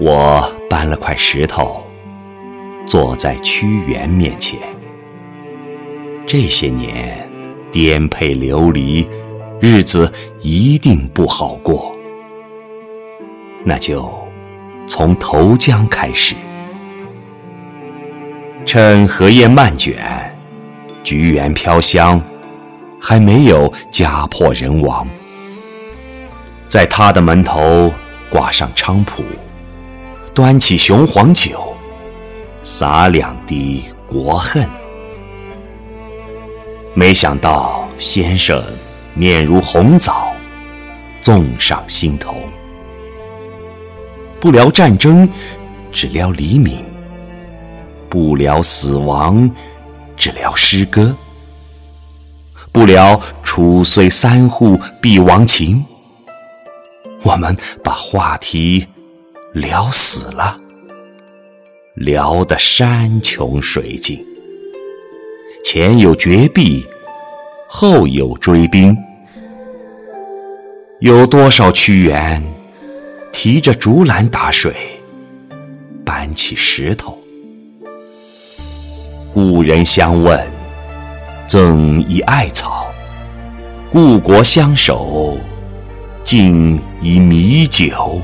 我搬了块石头，坐在屈原面前。这些年颠沛流离，日子一定不好过。那就从投江开始，趁荷叶漫卷，菊园飘香，还没有家破人亡，在他的门头挂上菖蒲。端起雄黄酒，洒两滴国恨。没想到先生面如红枣，纵上心头。不聊战争，只聊黎明；不聊死亡，只聊诗歌；不聊楚虽三户必亡情。我们把话题。聊死了，聊得山穷水尽，前有绝壁，后有追兵，有多少屈原提着竹篮打水，搬起石头？故人相问，赠以艾草；故国相守，敬以米酒。